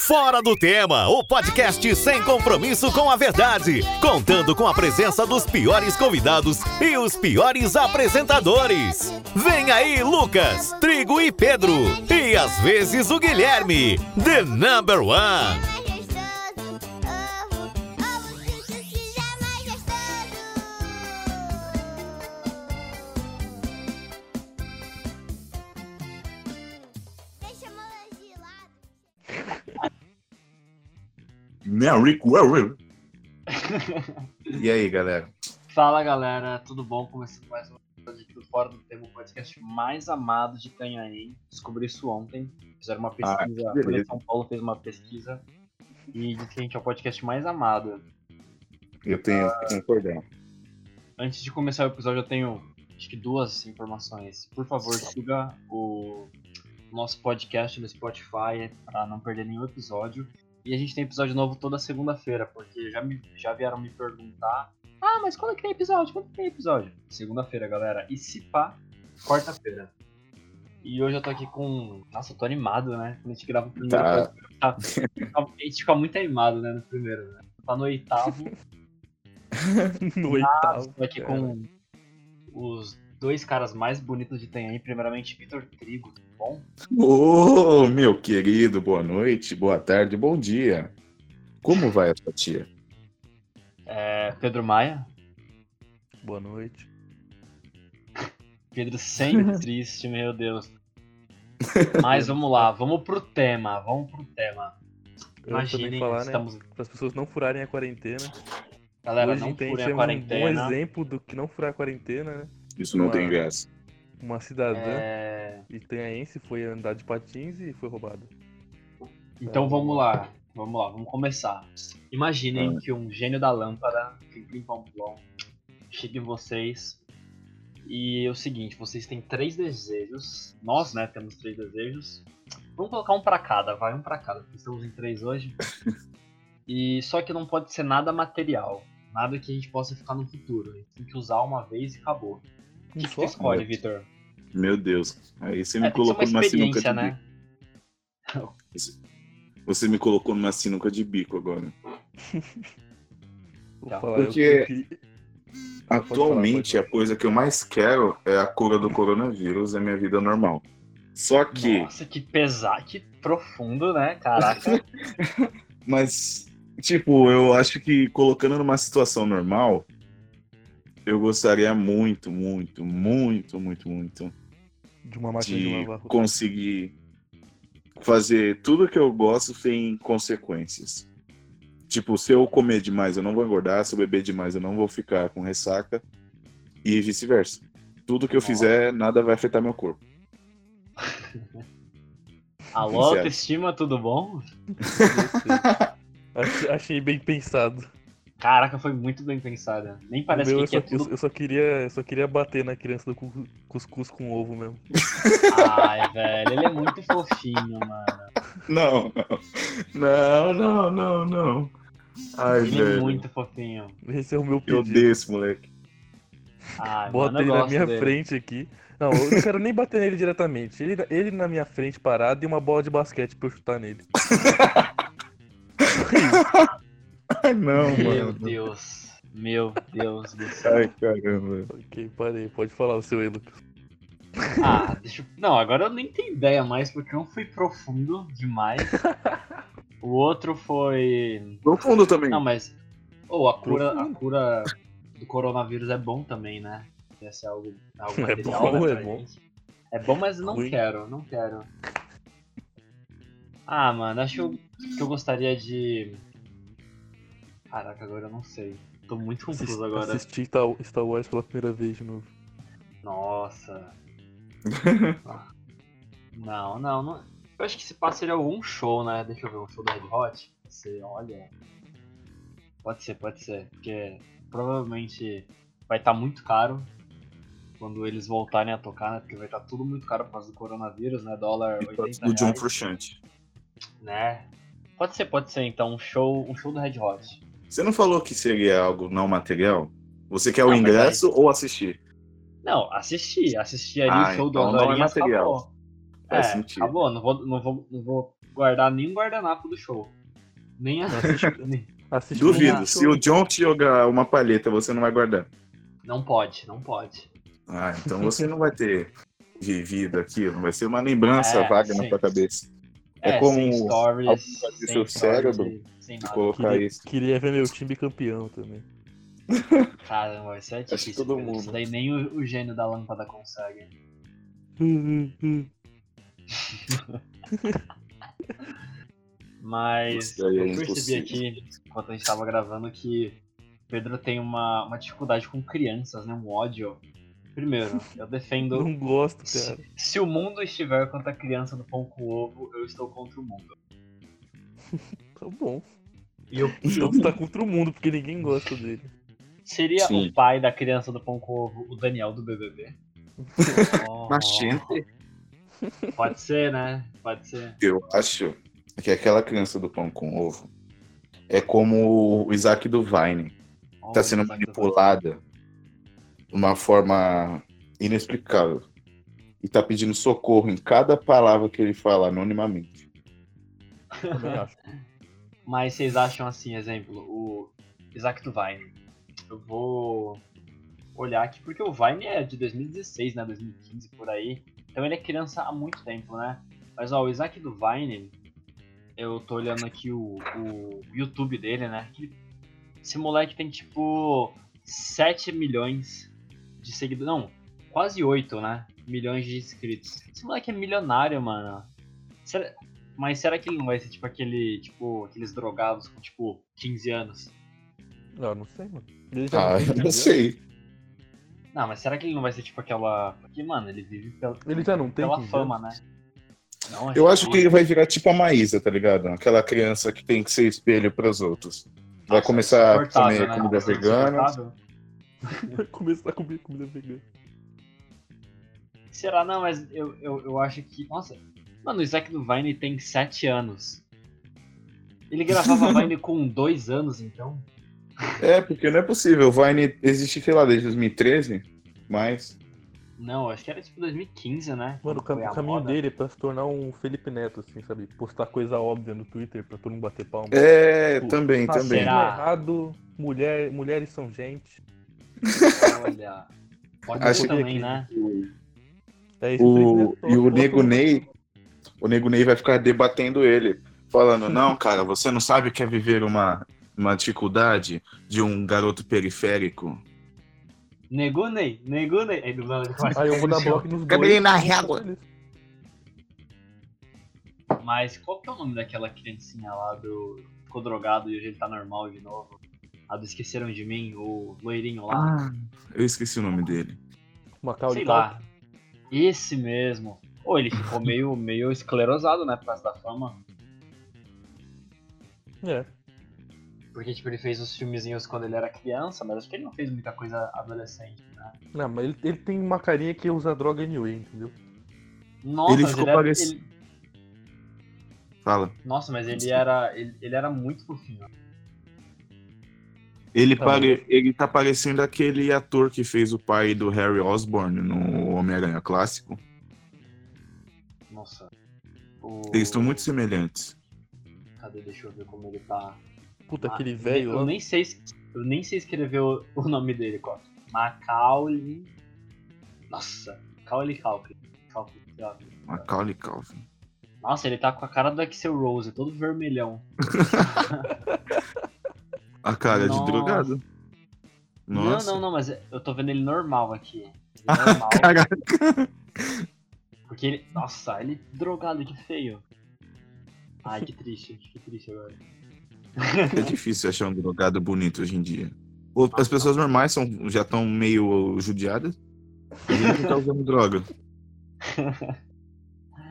Fora do Tema, o podcast sem compromisso com a verdade, contando com a presença dos piores convidados e os piores apresentadores. Vem aí, Lucas, Trigo e Pedro, e às vezes o Guilherme, The Number One. Merry Well. E aí, galera? Fala galera, tudo bom? Começando mais um episódio do Fora do Tempo, o podcast mais amado de Canhaém. Descobri isso ontem. Fizeram uma pesquisa, Ah, a que Folha beleza. de São Paulo fez uma pesquisa e disse que a gente é o podcast mais amado. Eu tenho que concordar. Antes de começar o episódio, eu tenho acho que duas informações. Por favor, siga o nosso podcast no Spotify para não perder nenhum episódio. E a gente tem episódio novo toda segunda-feira, porque já, me, já vieram me perguntar: Ah, mas quando é que tem episódio? Quando que tem episódio? Segunda-feira, galera. E se pá, quarta-feira. E hoje eu tô aqui com. Nossa, eu tô animado, né? Quando a gente grava o primeiro. Tá. tá- A gente fica muito animado, né? No primeiro, né? Tá no oitavo. no oitavo. Tô aqui com os dois caras mais bonitos de Tenhaém. Primeiramente, Vitor Trigo, tudo bom? Ô, meu querido, boa noite, boa tarde, bom dia. Como vai a sua tia? É, Pedro Maia. Boa noite. Pedro sempre triste, meu Deus. Mas vamos lá, vamos pro tema, vamos pro tema. Imaginem, falar, estamos... né? Para as pessoas não furarem a quarentena. Galera, Hoje não furem a temos um bom quarentena. exemplo do que não furar a quarentena, né? Isso não Uma- tem graça. Uma cidadã É, itanhaense foi andar de patins e foi roubada. Então vamos lá, vamos lá, vamos começar. Imaginem Ah. que um gênio da lâmpada, plim pom plom, chega em vocês e é o seguinte, vocês têm três desejos, nós, né, temos três desejos. Vamos colocar um pra cada, vai um pra cada, porque estamos em três hoje. E só que não pode ser nada material, nada que a gente possa ficar no futuro. A gente tem que usar uma vez e acabou. O que, escolhe, É. Vitor? Meu Deus. Aí você É, me uma colocou numa sinuca experiência, de né? bico. Você me colocou numa sinuca de bico agora. Tá. Porque- Atualmente, a coisa que eu mais quero é a cura do coronavírus, é minha vida normal. Só que, Nossa, que pesado, que profundo, né? Caraca. mas, tipo, eu acho que colocando numa situação normal, eu gostaria muito, muito, muito, muito, muito de uma máquina de, de lavar roupa. conseguir fazer tudo que eu gosto sem consequências. Tipo, se eu comer demais, eu não vou engordar, se eu beber demais, eu não vou ficar com ressaca e vice-versa. Tudo que eu fizer, nada vai afetar meu corpo. Alô, autoestima, tudo bom? Achei, achei bem pensado. Caraca, foi muito bem pensada. Nem parece meu, que, eu, só, é eu- tudo. eu só queria, eu só queria bater na criança do cu- cuscuz com ovo mesmo. Ai, velho, ele é muito fofinho, mano. Não, não, não, não, não. Ai, Ele é velho. muito fofinho. Esse é o meu Eu pedido. odeio esse moleque. Ai, Bota mano, eu ele na minha dele. frente aqui. Não, eu não quero nem bater nele diretamente. Ele, ele na minha frente parado e uma bola de basquete pra eu chutar nele. Ai, não, Meu mano. Deus. Meu Deus do céu. Ai, caramba. ok, parei. Pode falar o seu aí, Lucas. Ah, deixa eu... Não, agora eu nem tenho ideia mais, porque um foi profundo demais. O outro foi. Profundo também. Não, mas. Ou a cura, a cura do coronavírus é bom também, né? Esse é algo, algo É material, bom, né, é bom. gente. É bom, mas não Ruim. quero, não quero. Ah, mano, acho que eu gostaria de. Caraca, agora eu não sei. Tô muito confuso agora. assisti Star Star Wars pela primeira vez de novo. Nossa. Não, não, não. Eu acho que se passa seria algum show, né? Deixa eu ver, um show do Red Hot. Você olha. Pode ser, pode ser. Porque provavelmente vai estar muito caro quando eles voltarem a tocar, né? Porque vai estar tudo muito caro por causa do coronavírus, né? Dólar E 80 do John reais, Frusciante. né? Pode ser, pode ser. Então, um show, um show do Red Hot. Você não falou que seria algo não material? Você quer o Não, mas ingresso ou assistir? Não, assisti. Assisti ali Ah, o show do então não é Andorinhas, material. acabou. Faz é, sentido. acabou. Não vou, não, vou, não vou guardar nem um guardanapo do show. Nem a. nem- Assiste Duvido. Se o John te jogar uma palheta, você não vai guardar. Não pode, não pode. Ah, então você não vai ter vivido aquilo. Vai ser uma lembrança É, vaga na sim. sua cabeça. É, É como sem stories, seu stories cérebro sem nada. colocar Queria, isso. queria ver meu time campeão também. Caramba, isso é que difícil. todo Pedro. Isso mundo. daí nem o, o gênio da lâmpada consegue. Mas é eu percebi impossível. aqui, enquanto a gente tava gravando, que Pedro tem uma, uma dificuldade com crianças, né? Um ódio. Primeiro, eu defendo. Não gosto, cara. Se, se o mundo estiver contra a criança do pão com ovo, eu estou contra o mundo. Tá bom. E eu, Então tá contra o mundo, porque ninguém gosta dele. seria Sim. o pai da criança do pão com ovo o Daniel do BBB? Oh, Mas, gente, Pode ser, né? Pode ser. eu acho que aquela criança do pão com ovo é como o Isaac do Vine. Oh, Tá sendo manipulada de uma forma inexplicável. E tá pedindo socorro em cada palavra que ele fala anonimamente. Também acho. Mas vocês acham assim, exemplo, o Isaac do Vine. Eu vou olhar aqui porque o Vine é de 2016, né? 2015 por aí. Então ele é criança há muito tempo, né? Mas ó, o Isaac do Vine, eu tô olhando aqui o, o YouTube dele, né? Esse moleque tem tipo 7 milhões de seguidores. Não, quase 8, né? Milhões de inscritos. Esse moleque é milionário, mano. Será- Mas será que ele não vai ser tipo aquele, tipo, aqueles drogados com tipo 15 anos? Não, não sei, mano. Ele já Ah, não 15 sei. Não, mas será que ele não vai ser tipo aquela. Porque, mano, ele vive pela? Ele já não tem pela 15 fama, anos? né? Não, Eu acho que ele ele vai virar tipo a Maísa, tá ligado? Aquela criança que tem que ser espelho pros outros. Vai começar a comer né? comida vegana. Vai começar a comer comida vegana. Será? Não, mas eu, eu, eu acho que. Nossa, mano, o Isaac do Vine tem 7 anos. Ele gravava Vine com 2 anos, então. É, porque não é possível. O Vine existe, sei lá, desde 2013, mas. Não, acho que era tipo 2015, né? Mano, o, cam- caminho moda. dele é pra se tornar um Felipe Neto, assim, sabe? Postar coisa óbvia no Twitter pra todo mundo bater palma. É, Pô, também, Tá também. errado, mulher, mulheres são gente. Olha. Pode Acho ser que- também, né? É O, Neto e o. Nego Ney, o Nego Ney vai ficar debatendo ele, falando, não, cara, você não sabe o que é viver uma, uma dificuldade de um garoto periférico. Negunei, negunei. Aí do nada ele começa a Aí eu vou dar bloco nos dois. na régua? Mas qual que é o nome daquela criancinha lá do. Ficou drogado e hoje ele tá normal de novo? A do Esqueceram de Mim, o loirinho lá? Ah, eu esqueci o nome dele. Macaulay Sei lá. Esse mesmo. Ou ele ficou meio, meio esclerosado, né? Por causa da fama. É. Porque, tipo, ele fez os filmezinhos quando ele era criança, mas acho que ele não fez muita coisa adolescente, né? Não, mas ele, ele tem uma carinha que usa droga anyway, entendeu? Nossa, Ele mas ficou era- parec- ele- Fala. Nossa, mas ele era. Ele, ele era muito fofinho. Ele, Tá pare... ele tá parecendo aquele ator que fez o pai do Harry Osborn no Homem-Aranha clássico. Nossa. O... Eles estão muito semelhantes. Cadê? Deixa eu ver como ele tá. Puta, Ah, aquele velho Eu nem sei. Eu nem sei escrever o, o nome dele, qual. Macaulay. Nossa, Macaulay lá. Macaulay Calvin. Nossa, ele tá com a cara do Axel Rose, todo vermelhão. A cara Nossa. de drogado. Nossa. Não, não, não, mas eu tô vendo ele normal aqui. Ele normal. Caraca. Porque ele. Nossa, ele drogado, que feio. Ai, que triste, que triste agora. É difícil achar um drogado bonito hoje em dia. As pessoas normais são, já estão meio judiadas. A gente tá usando droga.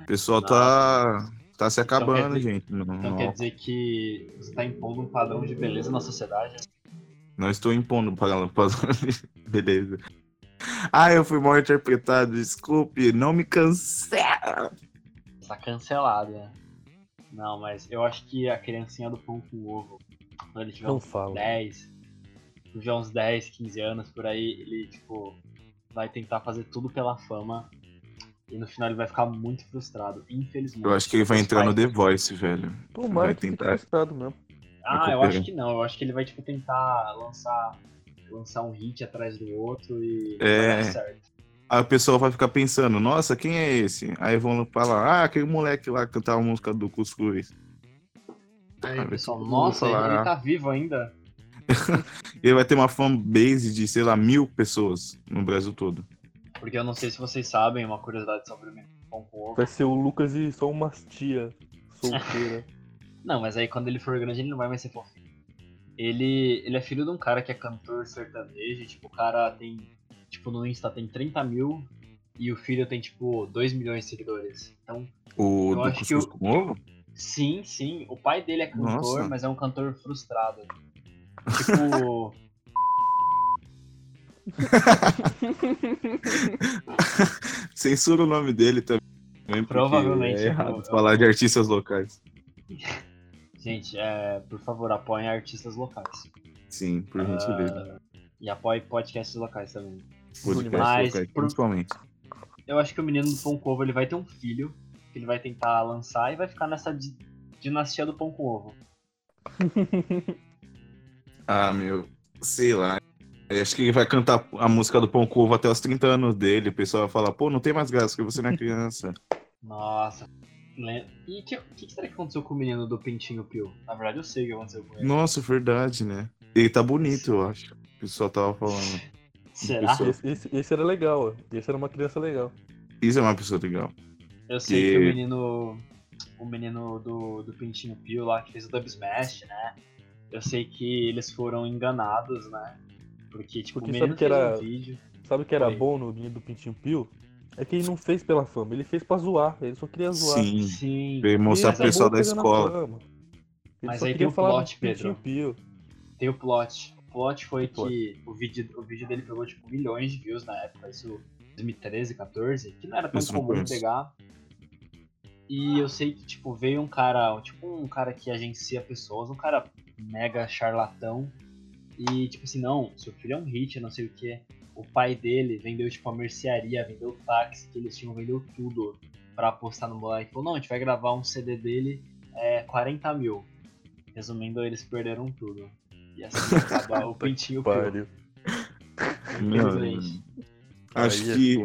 O pessoal tá, tá se acabando, Então quer dizer- gente. Não, Então não- quer dizer que você tá impondo um padrão de beleza na sociedade? não estou impondo para, para... Beleza. Ah, eu fui mal interpretado, desculpe, não me cancela. Tá cancelado, né? Não, mas eu acho que a criancinha do pão com ovo, quando ele tiver Não uns fala. 10, tiver uns 10, 15 anos por aí, ele, tipo, vai tentar fazer tudo pela fama. E no final ele vai ficar muito frustrado, infelizmente. Eu acho que ele vai entrar no The Voice, velho. Tomara Vai tentar. frustrado mesmo. Ah, eu acho que não. Eu acho que ele vai, tipo, tentar lançar, lançar um hit atrás do outro e É. vai dar certo. Aí a pessoa vai ficar pensando, nossa, quem é esse? Aí vão falar, ah, aquele moleque lá que cantava a música do Cuscuz. Aí Aí o pessoal, nossa, falar, ele tá vivo ainda. Ele vai ter uma fanbase de, sei lá, mil pessoas no Brasil todo. Porque eu não sei se vocês sabem, uma curiosidade sobre o ovo. Vai ser o Lucas e só umas tia solteira. Não, mas aí quando ele for grande ele não vai mais ser fofinho. Ele, ele é filho de um cara que é cantor sertanejo, tipo, o cara tem, tipo, no Insta tem 30 mil e o filho tem, tipo, 2 milhões de seguidores. Então, O Eu acho que o- com ovo? sim, sim, o pai dele é cantor, Nossa. mas é um cantor frustrado. Tipo, Censura o nome dele também. Provavelmente, É errado eu- falar de artistas locais. gente, é, por favor, apoiem artistas locais. Sim, por gentileza. Ah, e apoie podcasts locais também. Podcast mas locais, por- principalmente. Eu acho que o menino do pão com ovo ele vai ter um filho que ele vai tentar lançar e vai ficar nessa di- dinastia do pão com ovo. Ah, meu, sei lá. Eu acho que ele vai cantar a música do Pão com Ovo até os 30 anos dele. O pessoal vai falar, pô, não tem mais graça, porque você não é criança. Nossa. Lem- E o que, que será que aconteceu com o menino do Pintinho Pio? Na verdade, eu sei o que aconteceu com ele. Nossa, verdade, né? Ele tá bonito, eu acho. O pessoal tava falando. Será? pessoa- Esse, esse- esse era legal. Esse era uma criança legal. Isso é uma pessoa legal. Eu sei Que- que o menino. O menino do, do Pintinho Pio lá que fez o Dub Smash, né? Eu sei que eles foram enganados, né? Porque, tipo, Porque o menino sabe que era- um vídeo. Sabe o que era Oi. bom no menino do Pintinho Pio? É que ele não fez pela fama, ele fez pra zoar. Ele só queria zoar. Sim. Sim. Veio mostrar pro pessoal da escola. Mas aí tem o plot, Pedro. Pio. Tem o plot. O plot foi Que plot? que o vídeo, o vídeo dele pegou tipo milhões de views na época, isso 2013, 14, que não era tão Isso comum conheço. pegar. E eu sei que tipo veio um cara, tipo um cara que agencia pessoas, um cara mega charlatão. E tipo assim, não, seu filho é um hit, não sei o que. O pai dele vendeu tipo a mercearia, vendeu o táxi que eles tinham, vendeu tudo pra apostar no moleque. Falou, não, a gente vai gravar um CD dele, é 40 mil. Resumindo, eles perderam tudo. E assim acaba o pintinho pio. Infelizmente. Acho é que,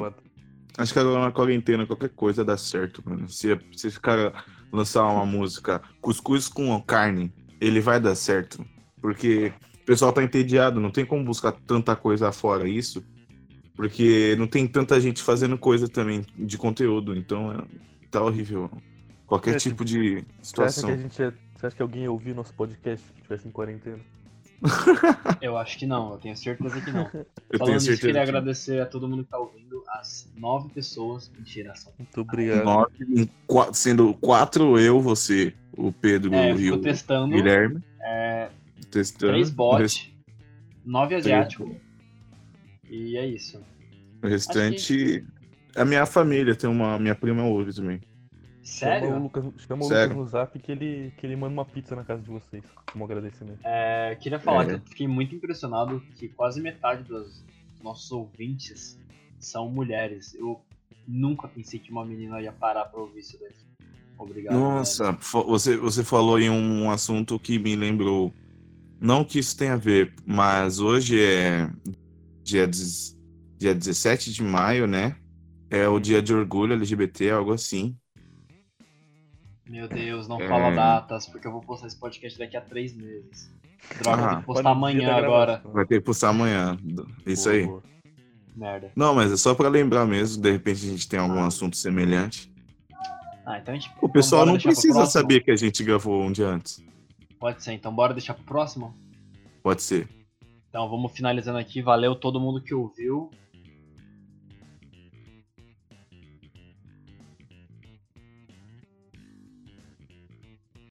acho que agora na quarentena qualquer coisa dá certo, mano. Se, se esse cara lançar uma música cuscuz com carne, ele vai dar certo. Porque o pessoal tá entediado, não tem como buscar tanta coisa fora isso. Porque não tem tanta gente fazendo coisa também de conteúdo, então é, tá horrível. Qualquer tipo de Você acha, situação. que a gente você acha que alguém ia ouvir nosso podcast se tivesse em quarentena? Eu acho que não, eu tenho certeza que não. Eu Falando tenho certeza. queria que- agradecer a todo mundo que tá ouvindo, as nove pessoas. Mentira, são. Muito obrigado. Nove, em sendo quatro eu, você, o Pedro É, e o testando. Guilherme. É, Testando. três bots, nove asiáticos. E é isso. O restante. A minha família, tem uma. Minha prima ouve também. Chama o Sério? Lucas, chama o Sério? Lucas no zap que ele, que ele manda uma pizza na casa de vocês, como agradecimento. É, queria falar É. que eu fiquei muito impressionado que quase metade dos nossos ouvintes são mulheres. Eu nunca pensei que uma menina ia parar pra ouvir isso daqui. Obrigado. Nossa, você, você falou em um assunto que me lembrou. Não que isso tenha a ver, mas hoje é dia, dia 17 de maio, né? É o dia de orgulho LGBT, algo assim. Meu Deus, não É. fala datas, porque eu vou postar esse podcast daqui a três meses. Droga, eu Ah, tenho que postar amanhã agora. Vai ter que postar amanhã. Isso Boa, aí. boa. Merda. Não, mas é só pra lembrar mesmo, de repente a gente tem algum Ah. assunto semelhante. Ah, então a gente. O pessoal não precisa saber que a gente gravou um dia antes. Pode ser, então bora deixar pro próximo? Pode ser. Então vamos finalizando aqui. Valeu todo mundo que ouviu.